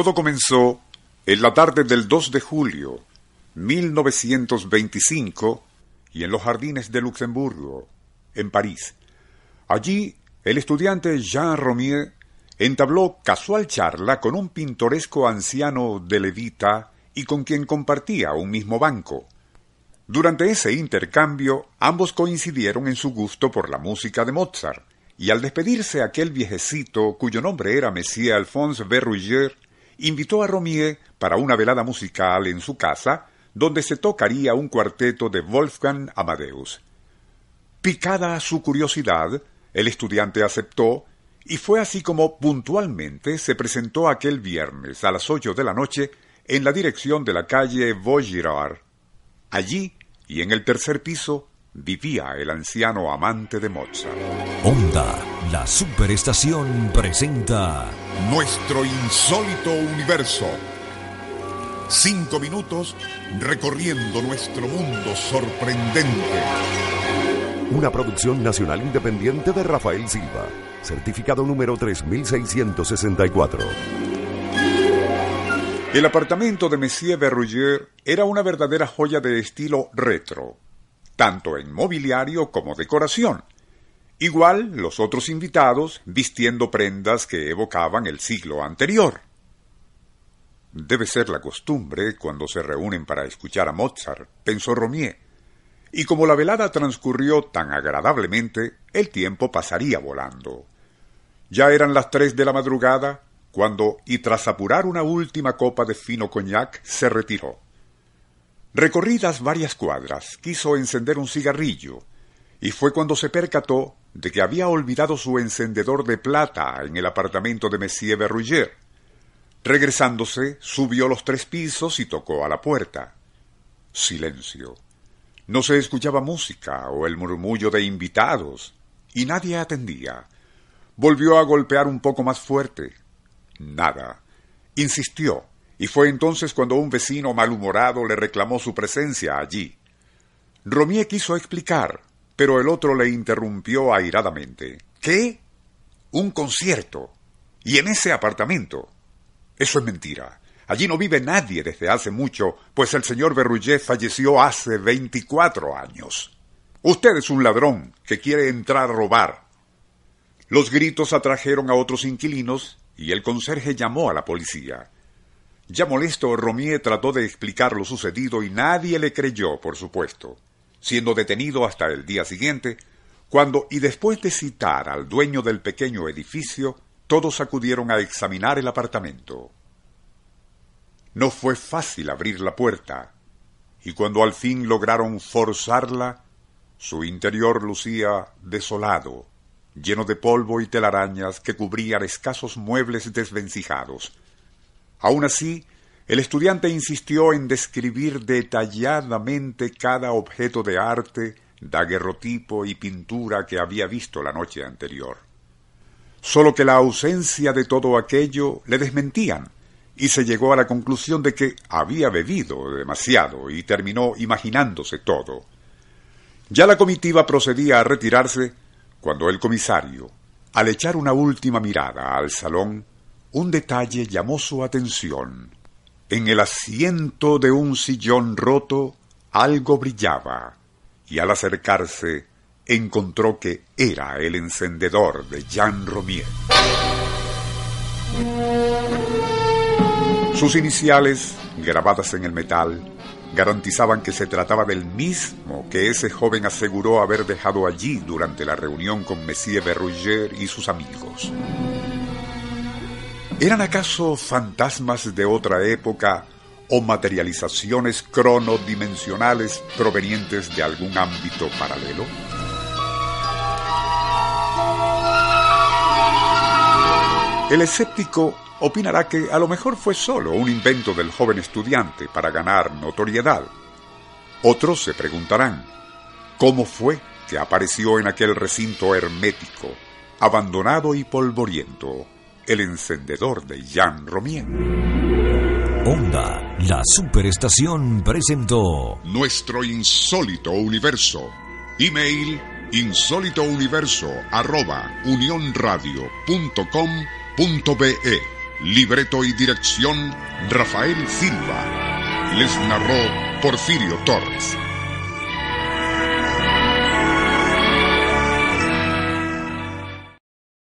Todo comenzó en la tarde del 2 de julio 1925 y en los jardines de Luxemburgo, en París. Allí, el estudiante Jean Romier entabló casual charla con un pintoresco anciano de Levita y con quien compartía un mismo banco. Durante ese intercambio, ambos coincidieron en su gusto por la música de Mozart, y al despedirse aquel viejecito, cuyo nombre era Monsieur Alphonse Berruyer, invitó a Romier para una velada musical en su casa, donde se tocaría un cuarteto de Wolfgang Amadeus. Picada su curiosidad, el estudiante aceptó, y fue así como puntualmente se presentó aquel viernes a las ocho de la noche en la dirección de la calle Vaugirard. Allí, y en el tercer piso, vivía el anciano amante de Mozart. Onda, la superestación presenta Nuestro insólito universo. Cinco minutos recorriendo nuestro mundo sorprendente. Una producción nacional independiente de Rafael Silva, certificado número 3664. El apartamento de Monsieur Berruyer era una verdadera joya de estilo retro, tanto en mobiliario como decoración. Igual los otros invitados vistiendo prendas que evocaban el siglo anterior. Debe ser la costumbre cuando se reúnen para escuchar a Mozart, pensó Romier. Y como la velada transcurrió tan agradablemente, el tiempo pasaría volando. Ya eran las tres de la madrugada cuando, y tras apurar una última copa de fino coñac, se retiró. Recorridas varias cuadras, quiso encender un cigarrillo, y fue cuando se percató de que había olvidado su encendedor de plata en el apartamento de Monsieur Berruyer. Regresándose, subió los tres pisos y tocó a la puerta. Silencio. No se escuchaba música o el murmullo de invitados, y nadie atendía. Volvió a golpear un poco más fuerte, Nada. Insistió, y fue entonces cuando un vecino malhumorado le reclamó su presencia allí. Romier quiso explicar, pero el otro le interrumpió airadamente. ¿Qué? Un concierto. ¿Y en ese apartamento? Eso es mentira. Allí no vive nadie desde hace mucho, pues el señor Berruget falleció hace veinticuatro años. Usted es un ladrón que quiere entrar a robar. Los gritos atrajeron a otros inquilinos y el conserje llamó a la policía. Ya molesto, Romier trató de explicar lo sucedido y nadie le creyó, por supuesto, siendo detenido hasta el día siguiente, cuando, y después de citar al dueño del pequeño edificio, todos acudieron a examinar el apartamento. No fue fácil abrir la puerta, y cuando al fin lograron forzarla, su interior lucía desolado, lleno de polvo y telarañas que cubrían escasos muebles desvencijados. Aun así, el estudiante insistió en describir detalladamente cada objeto de arte, daguerrotipo y pintura que había visto la noche anterior. Solo que la ausencia de todo aquello le desmentían, y se llegó a la conclusión de que había bebido demasiado y terminó imaginándose todo. Ya la comitiva procedía a retirarse cuando el comisario, al echar una última mirada al salón, un detalle llamó su atención. En el asiento de un sillón roto algo brillaba, y al acercarse encontró que era el encendedor de Jean Romier. Sus iniciales, grabadas en el metal, garantizaban que se trataba del mismo que ese joven aseguró haber dejado allí durante la reunión con Monsieur Berruyer y sus amigos. ¿Eran acaso fantasmas de otra época o materializaciones cronodimensionales provenientes de algún ámbito paralelo? El escéptico opinará que a lo mejor fue solo un invento del joven estudiante para ganar notoriedad. Otros se preguntarán, ¿cómo fue que apareció en aquel recinto hermético, abandonado y polvoriento, el encendedor de Jean Romier? Onda, la superestación presentó Nuestro insólito universo. Email insólitouniverso arroba unionradio.com.be Libreto y dirección Rafael Silva. Les narró Porfirio Torres.